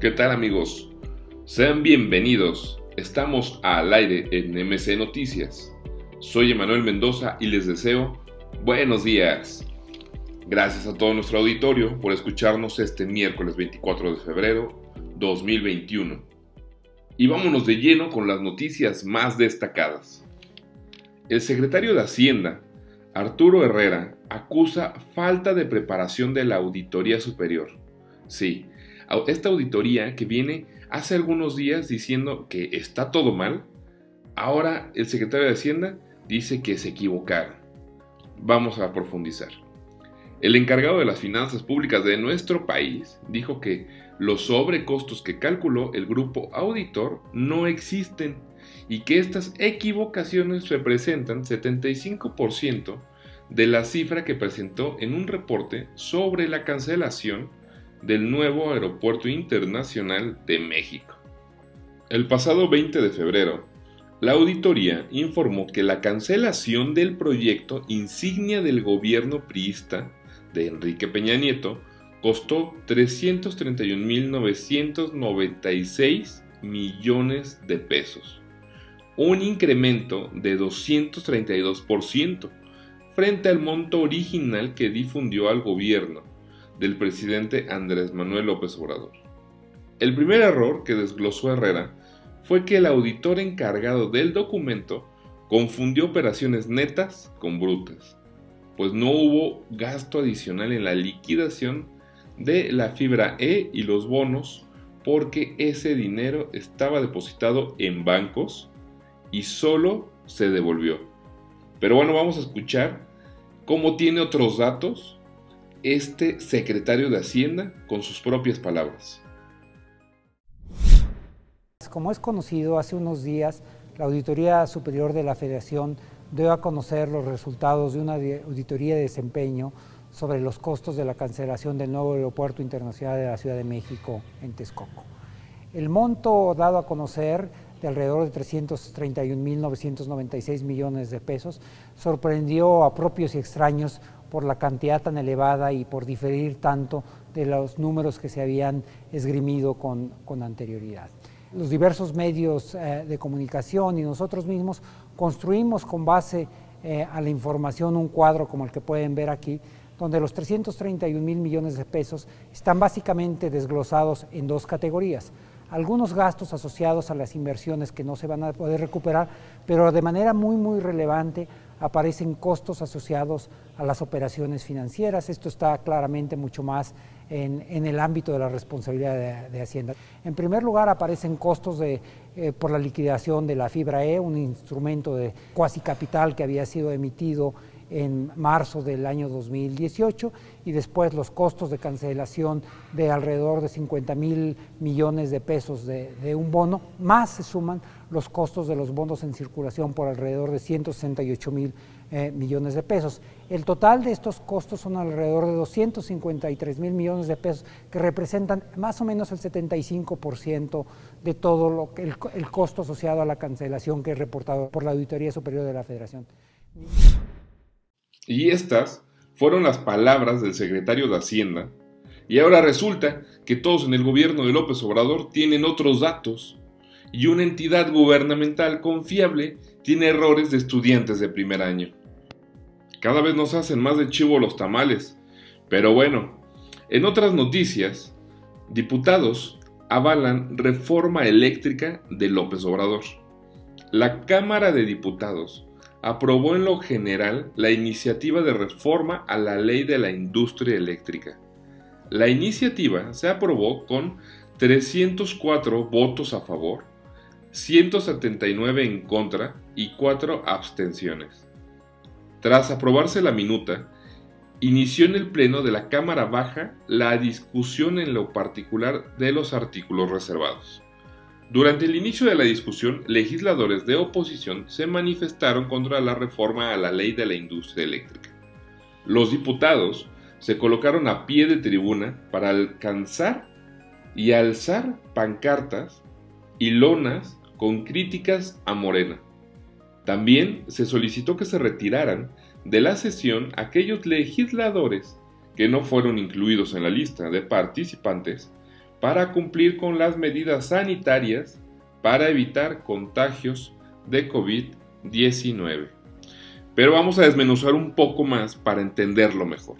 ¿Qué tal amigos? Sean bienvenidos. Estamos al aire en MC Noticias. Soy Emanuel Mendoza y les deseo buenos días. Gracias a todo nuestro auditorio por escucharnos este miércoles 24 de febrero 2021. Y vámonos de lleno con las noticias más destacadas. El secretario de Hacienda, Arturo Herrera, acusa falta de preparación de la Auditoría Superior. Sí, esta auditoría que viene hace algunos días diciendo que está todo mal, ahora el secretario de Hacienda dice que se equivocaron. Vamos a profundizar. El encargado de las finanzas públicas de nuestro país dijo que los sobrecostos que calculó el grupo auditor no existen y que estas equivocaciones representan 75% de la cifra que presentó en un reporte sobre la cancelación del nuevo Aeropuerto Internacional de México. El pasado 20 de febrero, la auditoría informó que la cancelación del proyecto insignia del gobierno priista de Enrique Peña Nieto costó 331.996 millones de pesos, un incremento de 232% frente al monto original que difundió al gobierno del presidente Andrés Manuel López Obrador. El primer error que desglosó Herrera fue que el auditor encargado del documento confundió operaciones netas con brutas, pues no hubo gasto adicional en la liquidación de la fibra E y los bonos porque ese dinero estaba depositado en bancos y solo se devolvió. Pero bueno, vamos a escuchar cómo tiene otros datos este secretario de Hacienda con sus propias palabras. Como es conocido, hace unos días la Auditoría Superior de la Federación dio a conocer los resultados de una auditoría de desempeño sobre los costos de la cancelación del nuevo aeropuerto internacional de la Ciudad de México en Texcoco. El monto dado a conocer de alrededor de 331.996 millones de pesos sorprendió a propios y extraños por la cantidad tan elevada y por diferir tanto de los números que se habían esgrimido con, anterioridad. Los diversos medios eh, de comunicación y nosotros mismos construimos con base eh, a la información un cuadro como el que pueden ver aquí, donde los 331 mil millones de pesos están básicamente desglosados en dos categorías algunos gastos asociados a las inversiones que no se van a poder recuperar, pero de manera muy, muy relevante aparecen costos asociados a las operaciones financieras. Esto está claramente mucho más en, el ámbito de la responsabilidad de, Hacienda. En primer lugar, aparecen costos de, eh, por la liquidación de la fibra E, un instrumento de cuasi capital que había sido emitido en marzo del año 2018 y después los costos de cancelación de alrededor de 50 mil millones de pesos de, un bono, más se suman los costos de los bonos en circulación por alrededor de 168 mil eh, millones de pesos. El total de estos costos son alrededor de 253 mil millones de pesos, que representan más o menos el 75% de todo lo que, el, el costo asociado a la cancelación que es reportado por la Auditoría Superior de la Federación. Y estas fueron las palabras del secretario de Hacienda. Y ahora resulta que todos en el gobierno de López Obrador tienen otros datos. Y una entidad gubernamental confiable tiene errores de estudiantes de primer año. Cada vez nos hacen más de chivo los tamales. Pero bueno, en otras noticias, diputados avalan reforma eléctrica de López Obrador. La Cámara de Diputados aprobó en lo general la iniciativa de reforma a la ley de la industria eléctrica. La iniciativa se aprobó con 304 votos a favor, 179 en contra y 4 abstenciones. Tras aprobarse la minuta, inició en el Pleno de la Cámara Baja la discusión en lo particular de los artículos reservados. Durante el inicio de la discusión, legisladores de oposición se manifestaron contra la reforma a la ley de la industria eléctrica. Los diputados se colocaron a pie de tribuna para alcanzar y alzar pancartas y lonas con críticas a Morena. También se solicitó que se retiraran de la sesión aquellos legisladores que no fueron incluidos en la lista de participantes para cumplir con las medidas sanitarias para evitar contagios de COVID-19. Pero vamos a desmenuzar un poco más para entenderlo mejor.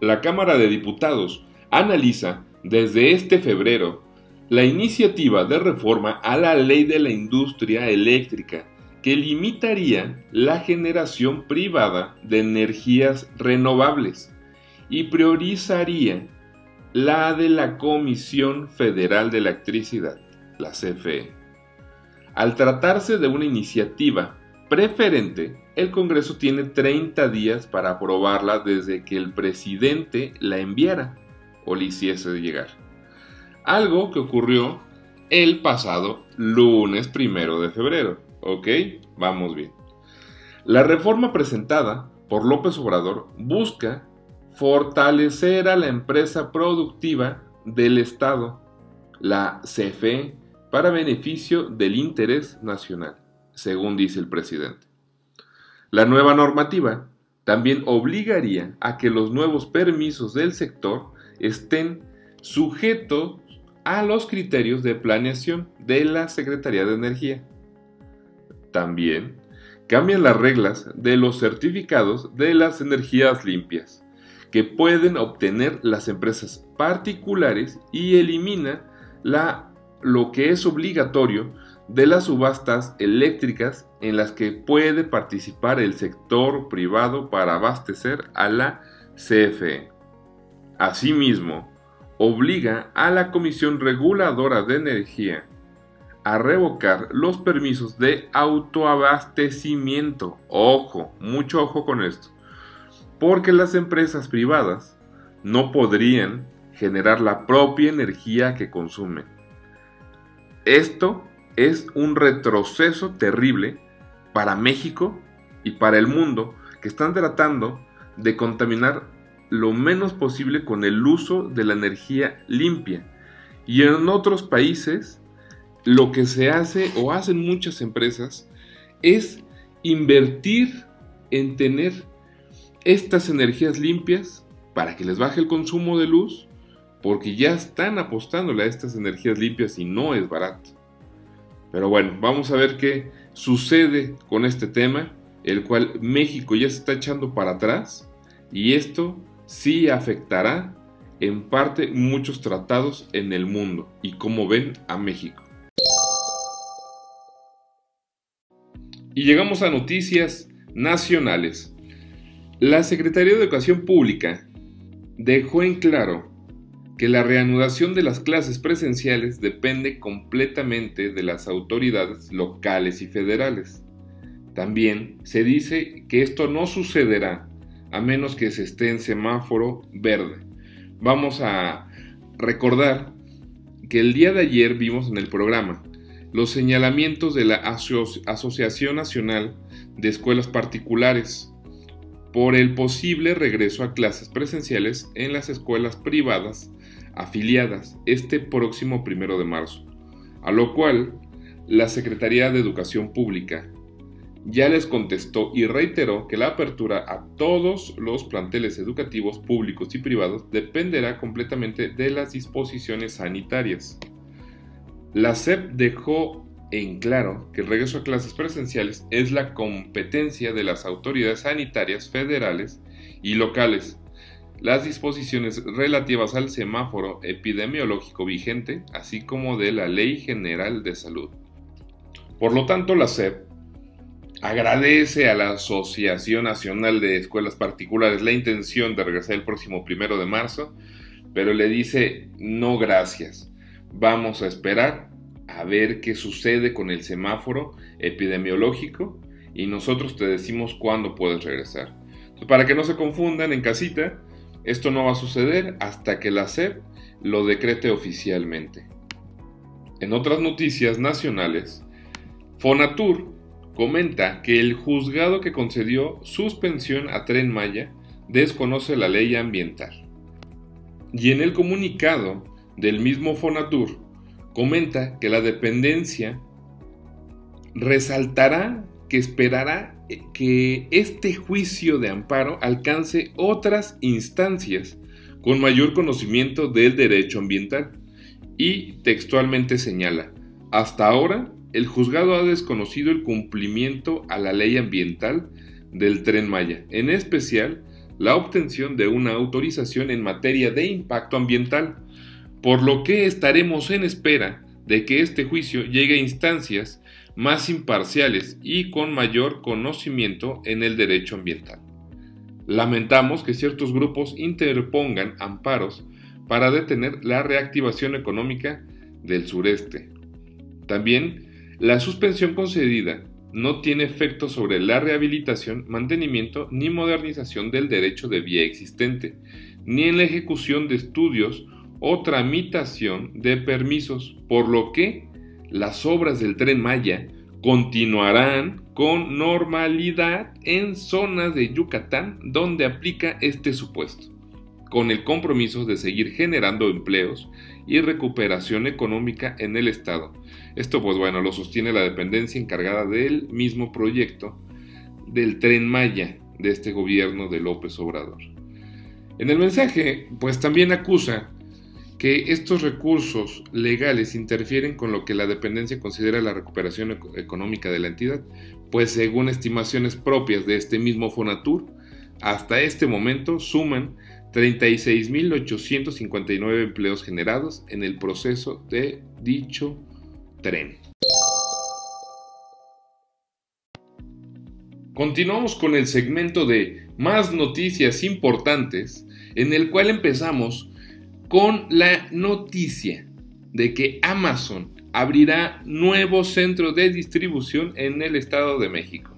La Cámara de Diputados analiza desde este febrero la iniciativa de reforma a la ley de la industria eléctrica que limitaría la generación privada de energías renovables y priorizaría la de la Comisión Federal de Electricidad, la CFE. Al tratarse de una iniciativa preferente, el Congreso tiene 30 días para aprobarla desde que el presidente la enviara o le hiciese llegar. Algo que ocurrió el pasado lunes primero de febrero. ¿Ok? Vamos bien. La reforma presentada por López Obrador busca fortalecer a la empresa productiva del Estado, la CFE, para beneficio del interés nacional, según dice el presidente. La nueva normativa también obligaría a que los nuevos permisos del sector estén sujetos a los criterios de planeación de la Secretaría de Energía. También cambian las reglas de los certificados de las energías limpias que pueden obtener las empresas particulares y elimina la, lo que es obligatorio de las subastas eléctricas en las que puede participar el sector privado para abastecer a la CFE. Asimismo, obliga a la Comisión Reguladora de Energía a revocar los permisos de autoabastecimiento. Ojo, mucho ojo con esto. Porque las empresas privadas no podrían generar la propia energía que consumen. Esto es un retroceso terrible para México y para el mundo que están tratando de contaminar lo menos posible con el uso de la energía limpia. Y en otros países lo que se hace o hacen muchas empresas es invertir en tener estas energías limpias para que les baje el consumo de luz, porque ya están apostándole a estas energías limpias y no es barato. Pero bueno, vamos a ver qué sucede con este tema, el cual México ya se está echando para atrás y esto sí afectará en parte muchos tratados en el mundo y como ven a México. Y llegamos a noticias nacionales. La Secretaría de Educación Pública dejó en claro que la reanudación de las clases presenciales depende completamente de las autoridades locales y federales. También se dice que esto no sucederá a menos que se esté en semáforo verde. Vamos a recordar que el día de ayer vimos en el programa los señalamientos de la Asociación Nacional de Escuelas Particulares por el posible regreso a clases presenciales en las escuelas privadas afiliadas este próximo primero de marzo, a lo cual la Secretaría de Educación Pública ya les contestó y reiteró que la apertura a todos los planteles educativos públicos y privados dependerá completamente de las disposiciones sanitarias. La SEP dejó en claro que el regreso a clases presenciales es la competencia de las autoridades sanitarias federales y locales. Las disposiciones relativas al semáforo epidemiológico vigente, así como de la Ley General de Salud. Por lo tanto, la SEP agradece a la Asociación Nacional de Escuelas Particulares la intención de regresar el próximo primero de marzo, pero le dice no gracias Vamos a esperar a ver qué sucede con el semáforo epidemiológico y nosotros te decimos cuándo puedes regresar. para que no se confundan en casita, esto no va a suceder hasta que la SEP lo decrete oficialmente. En otras noticias nacionales, Fonatur comenta que el juzgado que concedió suspensión a Tren Maya desconoce la ley ambiental. Y en el comunicado del mismo Fonatur comenta que la dependencia resaltará que esperará que este juicio de amparo alcance otras instancias con mayor conocimiento del derecho ambiental. Y textualmente señala, hasta ahora el juzgado ha desconocido el cumplimiento a la ley ambiental del tren Maya, en especial la obtención de una autorización en materia de impacto ambiental, por lo que estaremos en espera de que este juicio llegue a instancias más imparciales y con mayor conocimiento en el derecho ambiental. Lamentamos que ciertos grupos interpongan amparos para detener la reactivación económica del sureste. También, la suspensión concedida no tiene efecto sobre la rehabilitación, mantenimiento ni modernización del derecho de vía existente, ni en la ejecución de estudios o tramitación de permisos, por lo que las obras del tren Maya continuarán con normalidad en zonas de Yucatán donde aplica este supuesto, con el compromiso de seguir generando empleos y recuperación económica en el Estado. Esto pues bueno, lo sostiene la dependencia encargada del mismo proyecto del tren Maya de este gobierno de López Obrador. En el mensaje pues también acusa que estos recursos legales interfieren con lo que la dependencia considera la recuperación económica de la entidad, pues según estimaciones propias de este mismo Fonatur, hasta este momento suman 36.859 empleos generados en el proceso de dicho tren. Continuamos con el segmento de más noticias importantes, en el cual empezamos con la noticia de que Amazon abrirá nuevo centro de distribución en el Estado de México.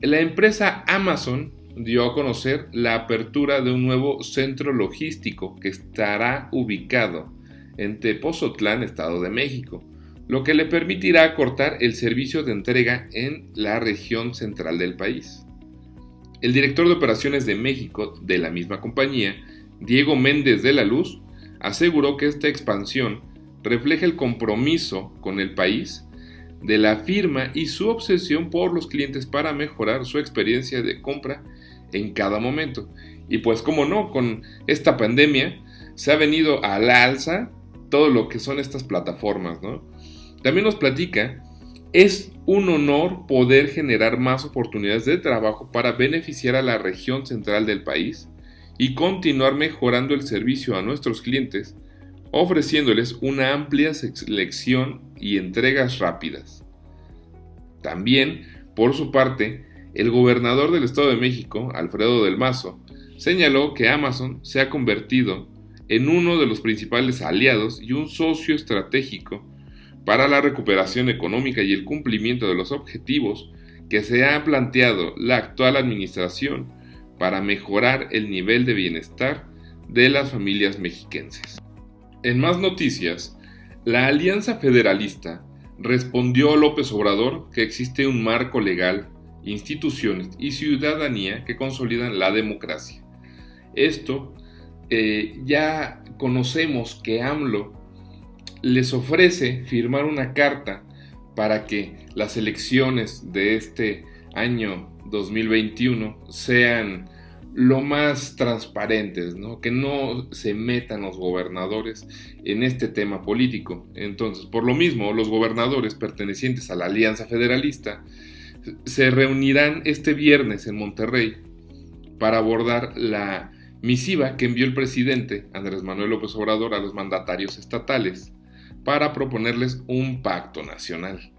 La empresa Amazon dio a conocer la apertura de un nuevo centro logístico que estará ubicado en Tepozotlán, Estado de México, lo que le permitirá cortar el servicio de entrega en la región central del país. El director de operaciones de México de la misma compañía, Diego Méndez de la Luz, aseguró que esta expansión refleja el compromiso con el país de la firma y su obsesión por los clientes para mejorar su experiencia de compra en cada momento. Y pues como no, con esta pandemia se ha venido a la alza todo lo que son estas plataformas, ¿no? También nos platica, es un honor poder generar más oportunidades de trabajo para beneficiar a la región central del país y continuar mejorando el servicio a nuestros clientes, ofreciéndoles una amplia selección y entregas rápidas. También, por su parte, el gobernador del Estado de México, Alfredo del Mazo, señaló que Amazon se ha convertido en uno de los principales aliados y un socio estratégico para la recuperación económica y el cumplimiento de los objetivos que se ha planteado la actual administración para mejorar el nivel de bienestar de las familias mexiquenses. En más noticias, la Alianza Federalista respondió a López Obrador que existe un marco legal instituciones y ciudadanía que consolidan la democracia. Esto eh, ya conocemos que AMLO les ofrece firmar una carta para que las elecciones de este año 2021 sean lo más transparentes, que no se metan los gobernadores en este tema político. Entonces, por lo mismo, los gobernadores pertenecientes a la Alianza Federalista se reunirán este viernes en Monterrey para abordar la misiva que envió el presidente Andrés Manuel López Obrador a los mandatarios estatales para proponerles un pacto nacional.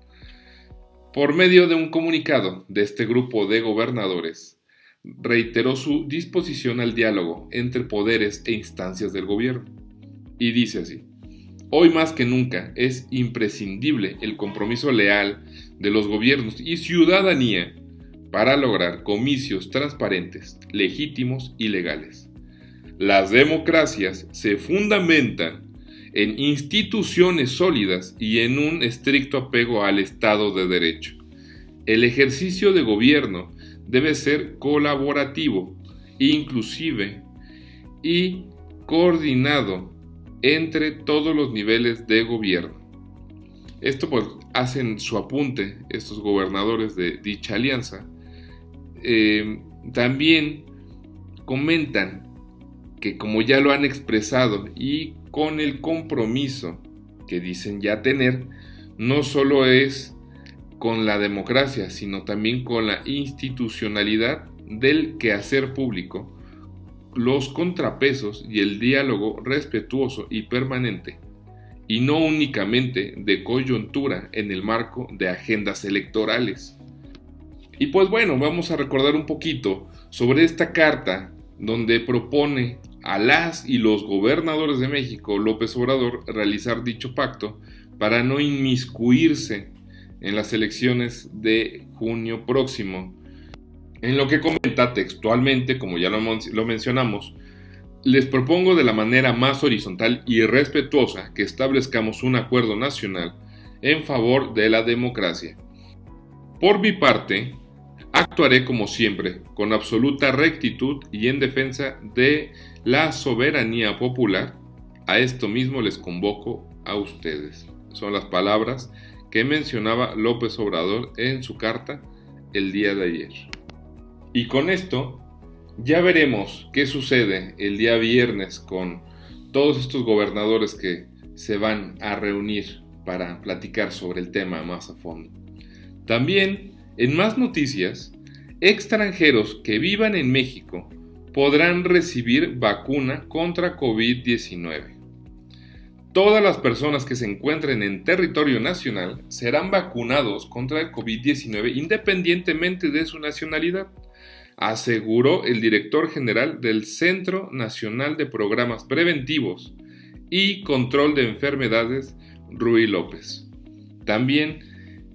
Por medio de un comunicado de este grupo de gobernadores, reiteró su disposición al diálogo entre poderes e instancias del gobierno. Y dice así, Hoy más que nunca es imprescindible el compromiso leal de los gobiernos y ciudadanía para lograr comicios transparentes, legítimos y legales. Las democracias se fundamentan en instituciones sólidas y en un estricto apego al Estado de Derecho. El ejercicio de gobierno debe ser colaborativo, inclusive y coordinado entre todos los niveles de gobierno. Esto pues hacen su apunte estos gobernadores de dicha alianza. Eh, también comentan que como ya lo han expresado y con el compromiso que dicen ya tener, no solo es con la democracia, sino también con la institucionalidad del quehacer público, los contrapesos y el diálogo respetuoso y permanente, y no únicamente de coyuntura en el marco de agendas electorales. Y pues bueno, vamos a recordar un poquito sobre esta carta donde propone a las y los gobernadores de México, López Obrador, realizar dicho pacto para no inmiscuirse en las elecciones de junio próximo. En lo que comenta textualmente, como ya lo, lo mencionamos, les propongo de la manera más horizontal y respetuosa que establezcamos un acuerdo nacional en favor de la democracia. Por mi parte, Actuaré como siempre, con absoluta rectitud y en defensa de la soberanía popular. A esto mismo les convoco a ustedes. Son las palabras que mencionaba López Obrador en su carta el día de ayer. Y con esto ya veremos qué sucede el día viernes con todos estos gobernadores que se van a reunir para platicar sobre el tema más a fondo. También en más noticias, extranjeros que vivan en México podrán recibir vacuna contra COVID-19. Todas las personas que se encuentren en territorio nacional serán vacunados contra el COVID-19 independientemente de su nacionalidad, aseguró el director general del Centro Nacional de Programas Preventivos y Control de Enfermedades, Rui López. También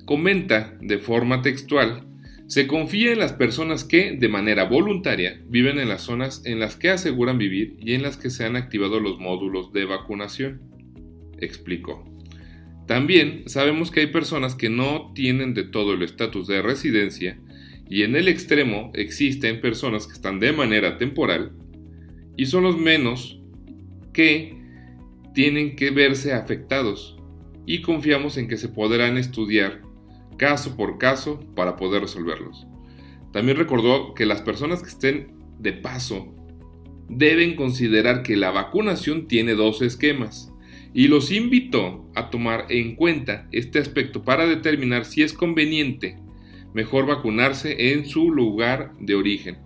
comenta de forma textual, se confía en las personas que, de manera voluntaria, viven en las zonas en las que aseguran vivir y en las que se han activado los módulos de vacunación, explicó. También sabemos que hay personas que no tienen de todo el estatus de residencia y en el extremo existen personas que están de manera temporal y son los menos que tienen que verse afectados y confiamos en que se podrán estudiar caso por caso para poder resolverlos. También recordó que las personas que estén de paso deben considerar que la vacunación tiene dos esquemas y los invitó a tomar en cuenta este aspecto para determinar si es conveniente mejor vacunarse en su lugar de origen.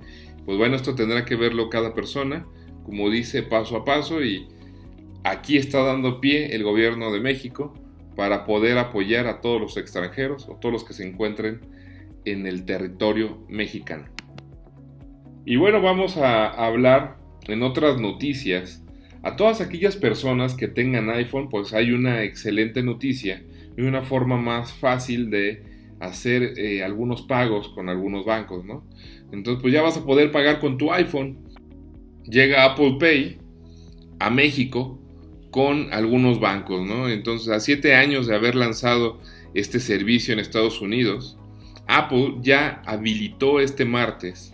Pues bueno, esto tendrá que verlo cada persona, como dice paso a paso y aquí está dando pie el gobierno de México para poder apoyar a todos los extranjeros o todos los que se encuentren en el territorio mexicano. Y bueno, vamos a hablar en otras noticias. A todas aquellas personas que tengan iPhone, pues hay una excelente noticia y una forma más fácil de hacer eh, algunos pagos con algunos bancos, ¿no? Entonces, pues ya vas a poder pagar con tu iPhone. Llega Apple Pay a México con algunos bancos, ¿no? Entonces, a siete años de haber lanzado este servicio en Estados Unidos, Apple ya habilitó este martes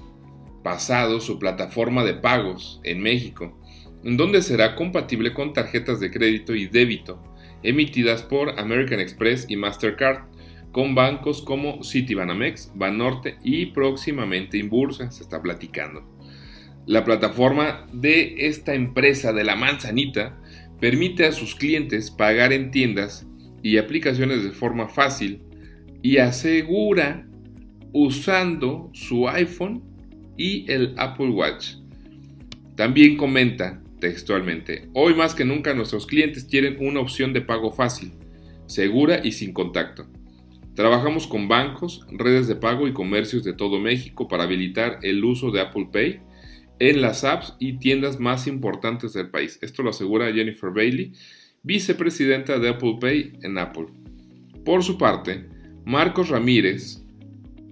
pasado su plataforma de pagos en México, en donde será compatible con tarjetas de crédito y débito emitidas por American Express y Mastercard, con bancos como Citibanamex, Banorte y próximamente Inbursa, se está platicando. La plataforma de esta empresa de la manzanita permite a sus clientes pagar en tiendas y aplicaciones de forma fácil y asegura usando su iPhone y el Apple Watch. También comenta textualmente, hoy más que nunca nuestros clientes quieren una opción de pago fácil, segura y sin contacto. Trabajamos con bancos, redes de pago y comercios de todo México para habilitar el uso de Apple Pay en las apps y tiendas más importantes del país. Esto lo asegura Jennifer Bailey, vicepresidenta de Apple Pay en Apple. Por su parte, Marcos Ramírez,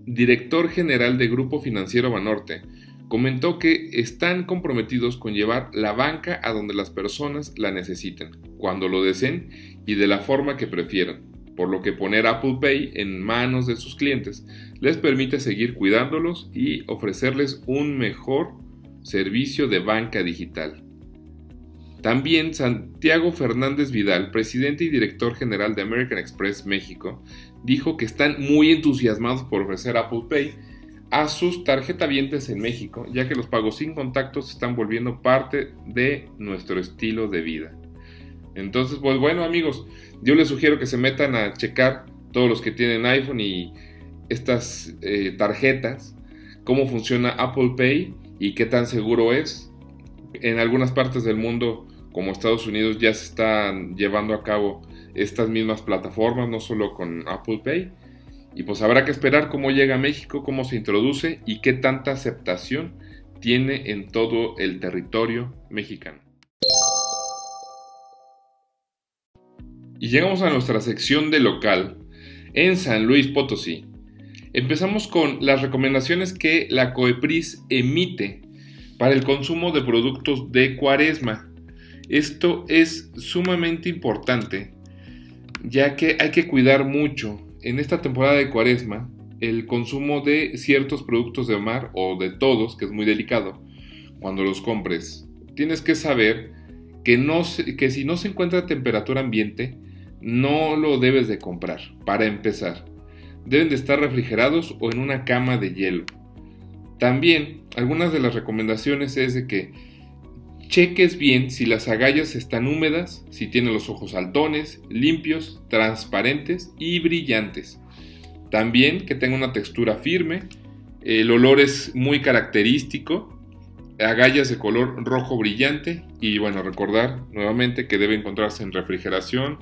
director general de Grupo Financiero Banorte, comentó que están comprometidos con llevar la banca a donde las personas la necesiten, cuando lo deseen y de la forma que prefieran, por lo que poner Apple Pay en manos de sus clientes les permite seguir cuidándolos y ofrecerles un mejor servicio de banca digital. También Santiago Fernández Vidal, presidente y director general de American Express México, dijo que están muy entusiasmados por ofrecer Apple Pay a sus tarjetavientes en México, ya que los pagos sin contacto se están volviendo parte de nuestro estilo de vida. Entonces, pues bueno amigos, yo les sugiero que se metan a checar todos los que tienen iPhone y estas eh, tarjetas, cómo funciona Apple Pay y qué tan seguro es. En algunas partes del mundo, como Estados Unidos, ya se están llevando a cabo estas mismas plataformas, no solo con Apple Pay. Y pues habrá que esperar cómo llega a México, cómo se introduce y qué tanta aceptación tiene en todo el territorio mexicano. Y llegamos a nuestra sección de local en San Luis Potosí. Empezamos con las recomendaciones que la COEPRIS emite para el consumo de productos de cuaresma. Esto es sumamente importante ya que hay que cuidar mucho en esta temporada de cuaresma el consumo de ciertos productos de mar o de todos, que es muy delicado, cuando los compres. Tienes que saber que, no, que si no se encuentra a temperatura ambiente, no lo debes de comprar, para empezar. Deben de estar refrigerados o en una cama de hielo. También, algunas de las recomendaciones es de que cheques bien si las agallas están húmedas, si tienen los ojos saltones, limpios, transparentes y brillantes. También que tenga una textura firme, el olor es muy característico, agallas de color rojo brillante y bueno, recordar nuevamente que debe encontrarse en refrigeración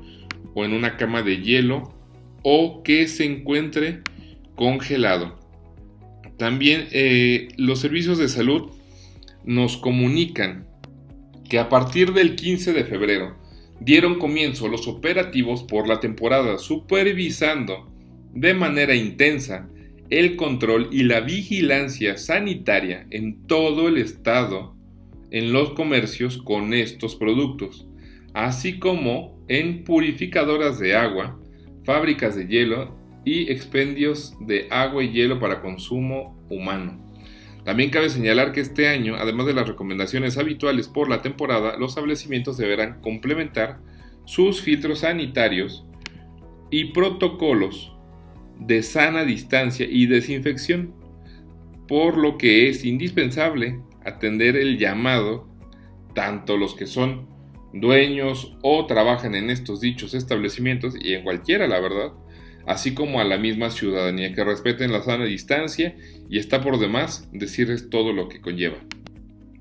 o en una cama de hielo o que se encuentre congelado. También eh, los servicios de salud nos comunican que a partir del 15 de febrero dieron comienzo los operativos por la temporada supervisando de manera intensa el control y la vigilancia sanitaria en todo el estado en los comercios con estos productos, así como en purificadoras de agua, fábricas de hielo y expendios de agua y hielo para consumo humano. También cabe señalar que este año, además de las recomendaciones habituales por la temporada, los establecimientos deberán complementar sus filtros sanitarios y protocolos de sana distancia y desinfección, por lo que es indispensable atender el llamado, tanto los que son dueños o trabajan en estos dichos establecimientos y en cualquiera, la verdad, así como a la misma ciudadanía que respeten la sana distancia y está por demás decirles todo lo que conlleva.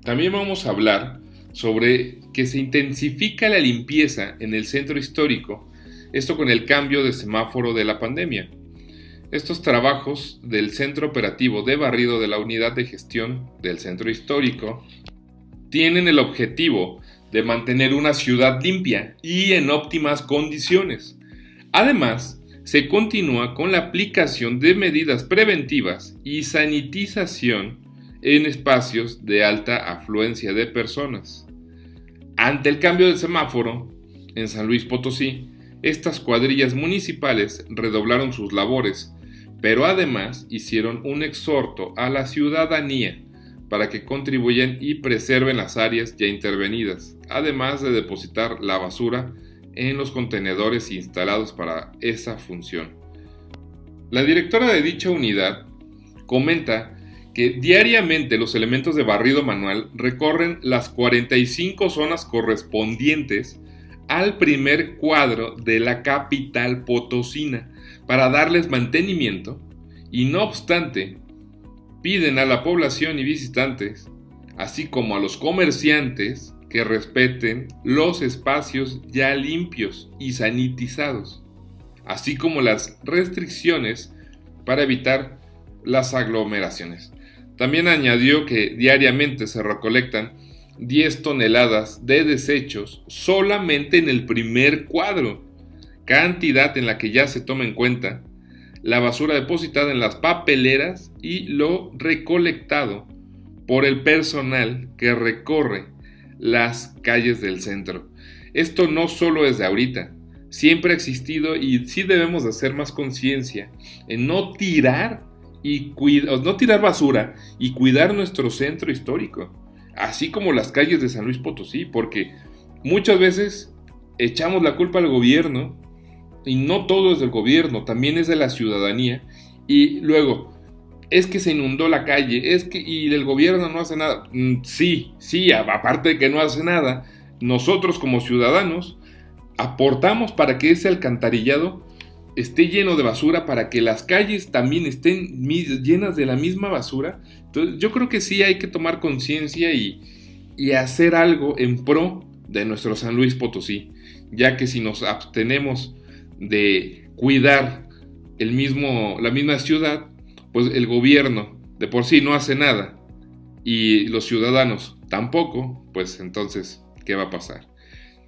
También vamos a hablar sobre que se intensifica la limpieza en el centro histórico, esto con el cambio de semáforo de la pandemia. Estos trabajos del centro operativo de barrido de la unidad de gestión del centro histórico tienen el objetivo de mantener una ciudad limpia y en óptimas condiciones. Además, se continúa con la aplicación de medidas preventivas y sanitización en espacios de alta afluencia de personas. Ante el cambio de semáforo, en San Luis Potosí, estas cuadrillas municipales redoblaron sus labores, pero además hicieron un exhorto a la ciudadanía para que contribuyan y preserven las áreas ya intervenidas, además de depositar la basura en los contenedores instalados para esa función. La directora de dicha unidad comenta que diariamente los elementos de barrido manual recorren las 45 zonas correspondientes al primer cuadro de la capital potosina para darles mantenimiento y no obstante piden a la población y visitantes, así como a los comerciantes, que respeten los espacios ya limpios y sanitizados, así como las restricciones para evitar las aglomeraciones. También añadió que diariamente se recolectan 10 toneladas de desechos solamente en el primer cuadro, cantidad en la que ya se toma en cuenta la basura depositada en las papeleras y lo recolectado por el personal que recorre las calles del centro. Esto no solo es de ahorita, siempre ha existido y sí debemos de hacer más conciencia en no tirar y no tirar basura y cuidar nuestro centro histórico, así como las calles de San Luis Potosí, porque muchas veces echamos la culpa al gobierno y no todo es del gobierno, también es de la ciudadanía. Y luego, es que se inundó la calle, es que y el gobierno no hace nada. Mm, sí, sí, aparte de que no hace nada, nosotros como ciudadanos aportamos para que ese alcantarillado esté lleno de basura, para que las calles también estén llenas de la misma basura. Entonces yo creo que sí hay que tomar conciencia y, y hacer algo en pro de nuestro San Luis Potosí, ya que si nos abstenemos de cuidar el mismo, la misma ciudad, pues el gobierno de por sí no hace nada y los ciudadanos tampoco, pues entonces, ¿qué va a pasar?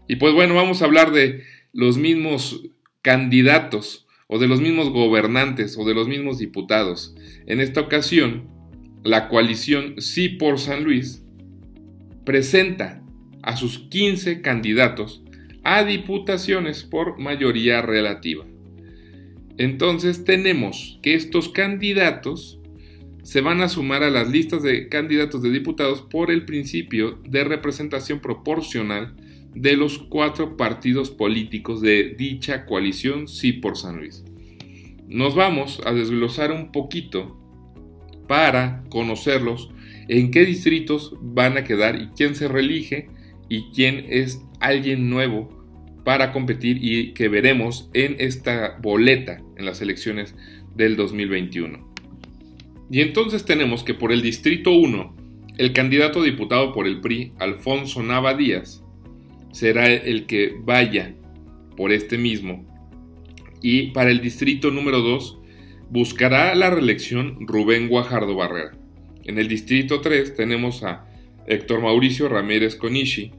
Y pues bueno, vamos a hablar de los mismos candidatos o de los mismos gobernantes o de los mismos diputados. En esta ocasión, la coalición Sí por San Luis presenta a sus 15 candidatos a diputaciones por mayoría relativa. Entonces tenemos que estos candidatos se van a sumar a las listas de candidatos de diputados por el principio de representación proporcional de los cuatro partidos políticos de dicha coalición Sí por San Luis. Nos vamos a desglosar un poquito para conocerlos en qué distritos van a quedar y quién se reelige y quién es alguien nuevo para competir y que veremos en esta boleta en las elecciones del 2021. Y entonces tenemos que por el Distrito 1, el candidato diputado por el PRI, Alfonso Nava Díaz, será el que vaya por este mismo. Y para el Distrito número 2, buscará la reelección Rubén Guajardo Barrera. En el Distrito 3 tenemos a Héctor Mauricio Ramírez Conishi,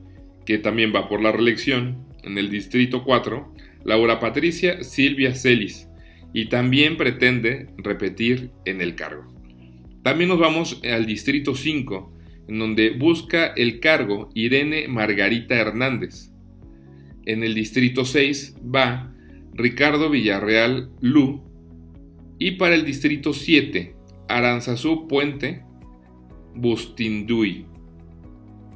que también va por la reelección. En el Distrito 4, Laura Patricia Silvia Celis, y también pretende repetir en el cargo. También nos vamos al Distrito 5, en donde busca el cargo Irene Margarita Hernández. En el Distrito 6 va Ricardo Villarreal Lu. Y para el Distrito 7, Aranzazú Puente Bustinduy.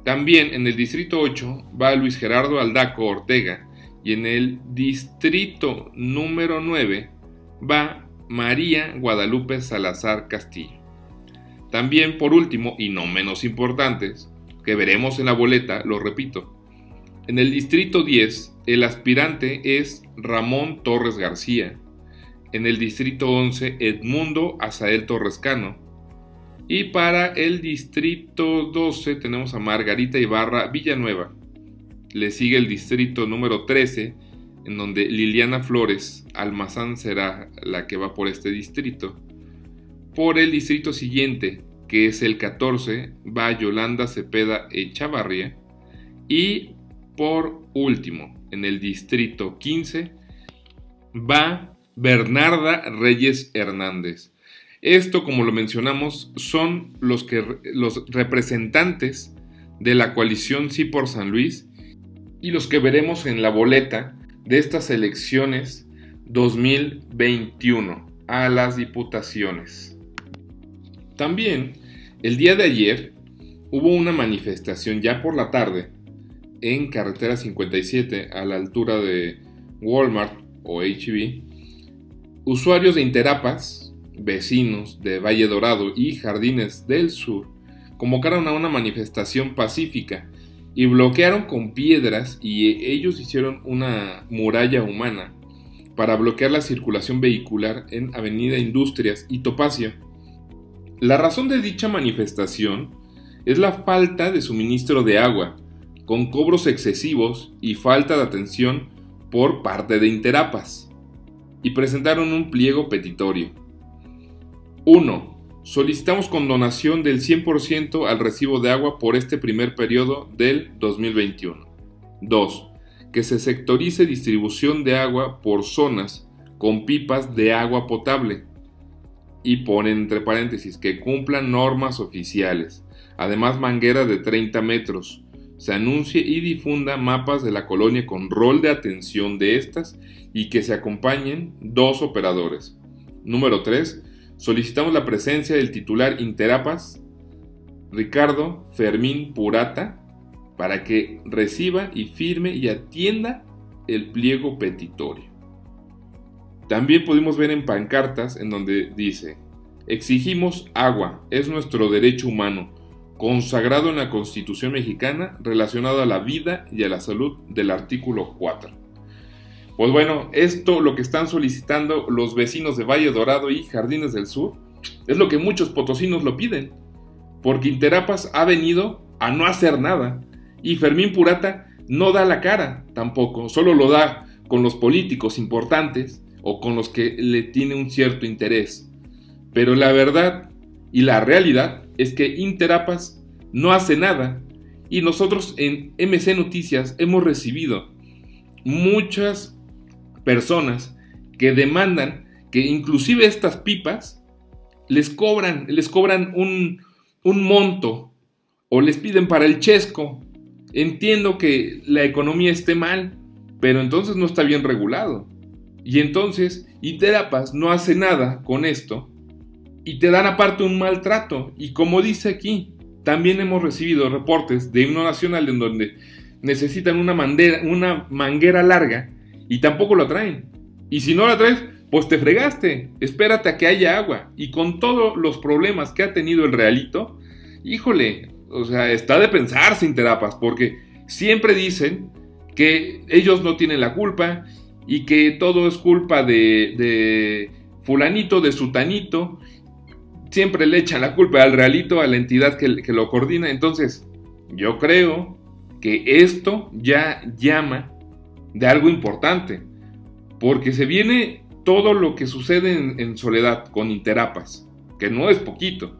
También en el Distrito 8 va Luis Gerardo Aldaco Ortega. Y en el Distrito número 9 va María Guadalupe Salazar Castillo. También, por último, y no menos importantes, que veremos en la boleta, lo repito, en el distrito 10 el aspirante es Ramón Torres García, en el distrito 11 Edmundo Azael Torrescano, y para el distrito 12 tenemos a Margarita Ibarra Villanueva. Le sigue el distrito número 13 en donde Liliana Flores Almazán será la que va por este distrito. Por el distrito siguiente, que es el 14, va Yolanda Cepeda Echavarría. Y por último, en el distrito 15, va Bernarda Reyes Hernández. Esto, como lo mencionamos, son los, que, los representantes de la coalición Sí por San Luis y los que veremos en la boleta de estas elecciones 2021 a las diputaciones. También, el día de ayer hubo una manifestación ya por la tarde en carretera 57 a la altura de Walmart o HB. Usuarios de Interapas, vecinos de Valle Dorado y Jardines del Sur convocaron a una manifestación pacífica y bloquearon con piedras y ellos hicieron una muralla humana para bloquear la circulación vehicular en Avenida Industrias y Topacio. La razón de dicha manifestación es la falta de suministro de agua, con cobros excesivos y falta de atención por parte de Interapas, y presentaron un pliego petitorio. 1 solicitamos condonación del 100% al recibo de agua por este primer periodo del 2021. 2. Que se sectorice distribución de agua por zonas con pipas de agua potable. Y ponen entre paréntesis que cumplan normas oficiales. Además, manguera de 30 metros. Se anuncie y difunda mapas de la colonia con rol de atención de estas y que se acompañen dos operadores. Número 3 solicitamos la presencia del titular Interapas, Ricardo Fermín Purata, para que reciba y firme y atienda el pliego petitorio. También pudimos ver en pancartas en donde dice, Exigimos agua, es nuestro derecho humano, consagrado en la Constitución mexicana relacionado a la vida y a la salud del artículo 4. Pues bueno, esto lo que están solicitando los vecinos de Valle Dorado y Jardines del Sur es lo que muchos potosinos lo piden, porque Interapas ha venido a no hacer nada y Fermín Purata no da la cara tampoco, solo lo da con los políticos importantes o con los que le tiene un cierto interés. Pero la verdad y la realidad es que Interapas no hace nada y nosotros en MC Noticias hemos recibido muchas personas que demandan que inclusive estas pipas les cobran, les cobran un, un monto o les piden para el chesco. Entiendo que la economía esté mal, pero entonces no está bien regulado. Y entonces Interapas no hace nada con esto y te dan aparte un maltrato. Y como dice aquí, también hemos recibido reportes de himno nacional en donde necesitan una manguera larga y tampoco la traen. Y si no la traes, pues te fregaste, espérate a que haya agua. Y con todos los problemas que ha tenido el realito, híjole, o sea, está de pensar sin terapas, porque siempre dicen que ellos no tienen la culpa y que todo es culpa de, de fulanito, de sutanito. Siempre le echan la culpa al realito, a la entidad que, que lo coordina. Entonces, yo creo que esto ya llama de algo importante, porque se viene todo lo que sucede en, Soledad con Interapas, que no es poquito.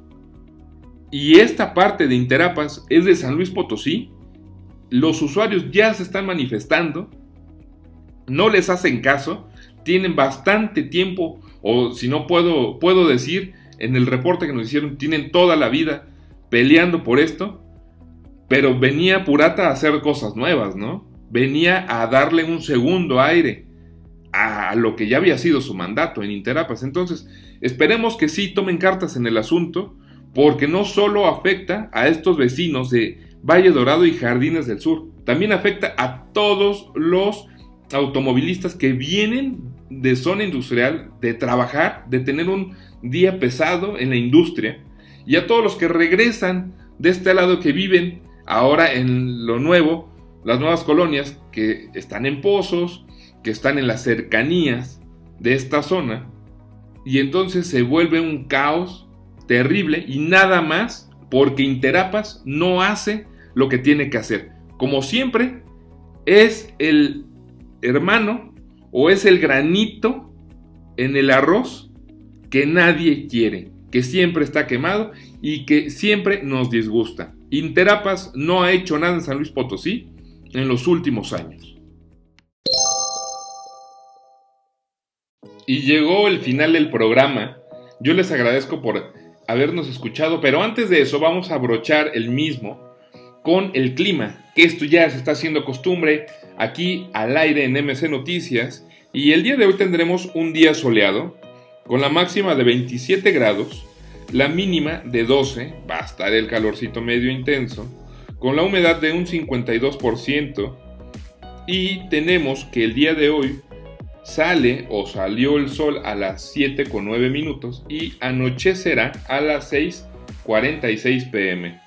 Y esta parte de Interapas es de San Luis Potosí. Los usuarios ya se están manifestando, no les hacen caso, tienen bastante tiempo, o si no puedo, puedo decir, en el reporte que nos hicieron, tienen toda la vida peleando por esto, pero venía Purata a hacer cosas nuevas, ¿no? Venía a darle un segundo aire a lo que ya había sido su mandato en Interapas. Entonces, esperemos que sí tomen cartas en el asunto, porque no solo afecta a estos vecinos de Valle Dorado y Jardines del Sur, también afecta a todos los automovilistas que vienen de zona industrial, de trabajar, de tener un día pesado en la industria, y a todos los que regresan de este lado que viven ahora en lo nuevo, las nuevas colonias que están en pozos, que están en las cercanías de esta zona y entonces se vuelve un caos terrible y nada más porque Interapas no hace lo que tiene que hacer. Como siempre, es el hermano o es el granito en el arroz que nadie quiere, que siempre está quemado y que siempre nos disgusta. Interapas no ha hecho nada en San Luis Potosí en los últimos años. Y llegó el final del programa. Yo les agradezco por habernos escuchado, pero antes de eso vamos a brochar el mismo con el clima, que esto ya se está haciendo costumbre aquí al aire en MC Noticias. Y el día de hoy tendremos un día soleado, con la máxima de 27 grados, la mínima de 12, va a estar el calorcito medio intenso, con la humedad de un 52%, y tenemos que el día de hoy sale o salió el sol a las 7 con 9 minutos y anochecerá a las 6.46 pm.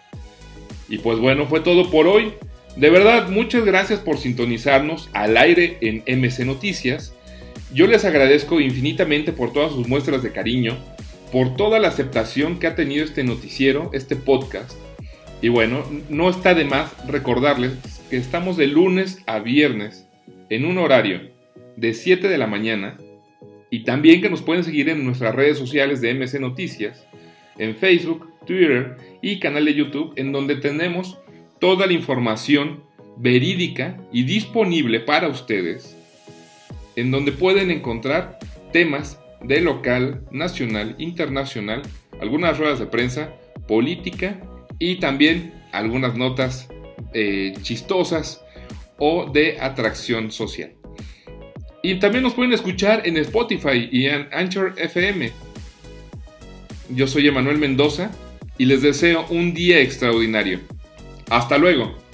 Y pues bueno, fue todo por hoy. De verdad, muchas gracias por sintonizarnos al aire en MC Noticias. Yo les agradezco infinitamente por todas sus muestras de cariño, por toda la aceptación que ha tenido este noticiero, este podcast. Y bueno, no está de más recordarles que estamos de lunes a viernes en un horario de 7 de la mañana y también que nos pueden seguir en nuestras redes sociales de MC Noticias, en Facebook, Twitter y canal de YouTube, en donde tenemos toda la información verídica y disponible para ustedes, en donde pueden encontrar temas de local, nacional, internacional, algunas ruedas de prensa, política y también algunas notas eh, chistosas o de atracción social. Y también nos pueden escuchar en Spotify y en Anchor FM. Yo soy Emanuel Mendoza y les deseo un día extraordinario. Hasta luego.